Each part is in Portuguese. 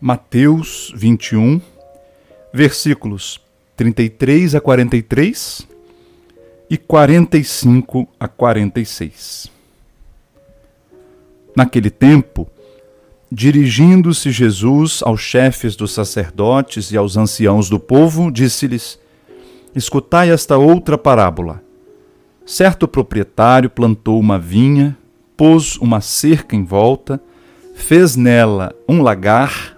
Mateus 21, versículos 33 a 43 e 45 a 46. Naquele tempo, dirigindo-se Jesus aos chefes dos sacerdotes e aos anciãos do povo, disse-lhes: Escutai esta outra parábola. Certo proprietário plantou uma vinha, pôs uma cerca em volta, fez nela um lagar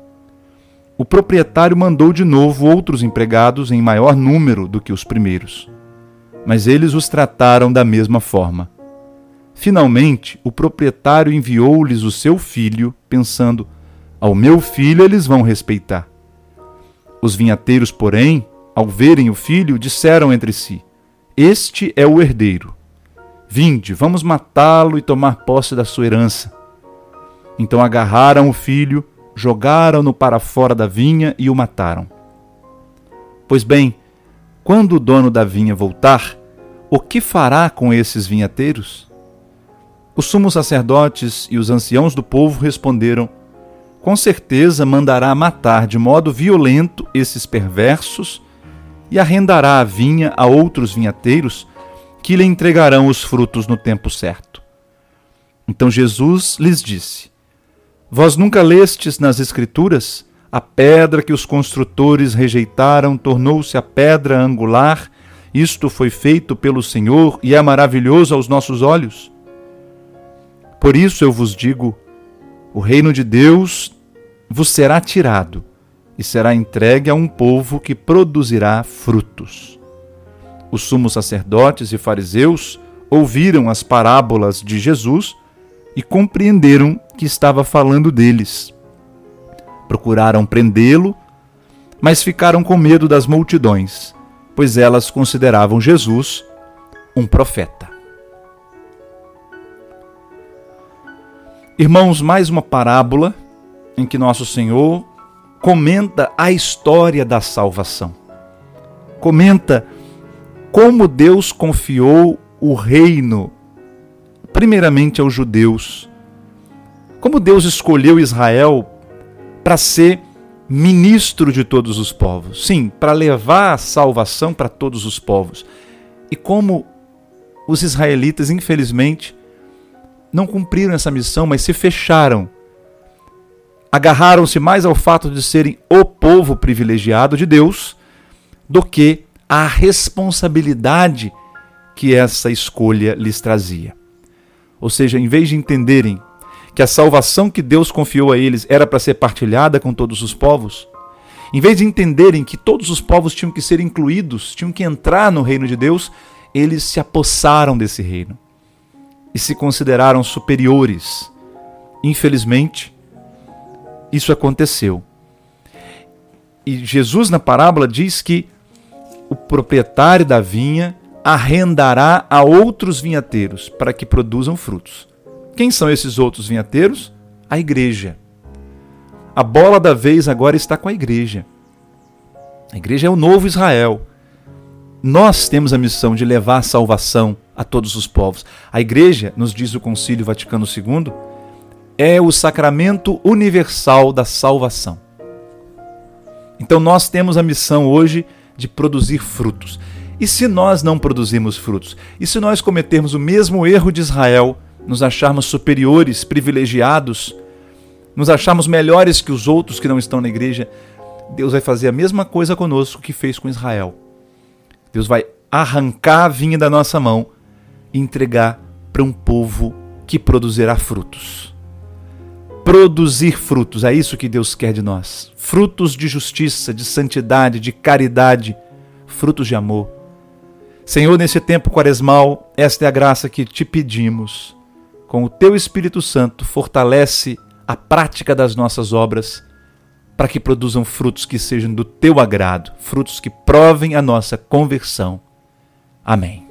o proprietário mandou de novo outros empregados em maior número do que os primeiros. Mas eles os trataram da mesma forma. Finalmente, o proprietário enviou-lhes o seu filho, pensando: Ao meu filho eles vão respeitar. Os vinhateiros, porém, ao verem o filho, disseram entre si: Este é o herdeiro. Vinde, vamos matá-lo e tomar posse da sua herança. Então agarraram o filho jogaram-no para fora da vinha e o mataram. Pois bem, quando o dono da vinha voltar, o que fará com esses vinhateiros? Os sumos sacerdotes e os anciãos do povo responderam: Com certeza mandará matar de modo violento esses perversos e arrendará a vinha a outros vinhateiros que lhe entregarão os frutos no tempo certo. Então Jesus lhes disse: Vós nunca lestes nas Escrituras? A pedra que os construtores rejeitaram tornou-se a pedra angular. Isto foi feito pelo Senhor e é maravilhoso aos nossos olhos. Por isso eu vos digo: o reino de Deus vos será tirado e será entregue a um povo que produzirá frutos. Os sumos sacerdotes e fariseus ouviram as parábolas de Jesus e compreenderam que estava falando deles. Procuraram prendê-lo, mas ficaram com medo das multidões, pois elas consideravam Jesus um profeta. Irmãos, mais uma parábola em que nosso Senhor comenta a história da salvação. Comenta como Deus confiou o reino primeiramente aos judeus. Como Deus escolheu Israel para ser ministro de todos os povos. Sim, para levar a salvação para todos os povos. E como os israelitas, infelizmente, não cumpriram essa missão, mas se fecharam. Agarraram-se mais ao fato de serem o povo privilegiado de Deus do que à responsabilidade que essa escolha lhes trazia. Ou seja, em vez de entenderem que a salvação que Deus confiou a eles era para ser partilhada com todos os povos, em vez de entenderem que todos os povos tinham que ser incluídos, tinham que entrar no reino de Deus, eles se apossaram desse reino e se consideraram superiores. Infelizmente, isso aconteceu. E Jesus, na parábola, diz que o proprietário da vinha arrendará a outros vinhateiros para que produzam frutos. Quem são esses outros vinhateiros? A igreja. A bola da vez agora está com a igreja. A igreja é o novo Israel. Nós temos a missão de levar a salvação a todos os povos. A igreja, nos diz o Concílio Vaticano II, é o sacramento universal da salvação. Então nós temos a missão hoje de produzir frutos. E se nós não produzirmos frutos? E se nós cometermos o mesmo erro de Israel, nos acharmos superiores, privilegiados, nos acharmos melhores que os outros que não estão na igreja? Deus vai fazer a mesma coisa conosco que fez com Israel. Deus vai arrancar a vinha da nossa mão e entregar para um povo que produzirá frutos. Produzir frutos, é isso que Deus quer de nós. Frutos de justiça, de santidade, de caridade, frutos de amor. Senhor, nesse tempo quaresmal, esta é a graça que te pedimos. Com o teu Espírito Santo, fortalece a prática das nossas obras, para que produzam frutos que sejam do teu agrado, frutos que provem a nossa conversão. Amém.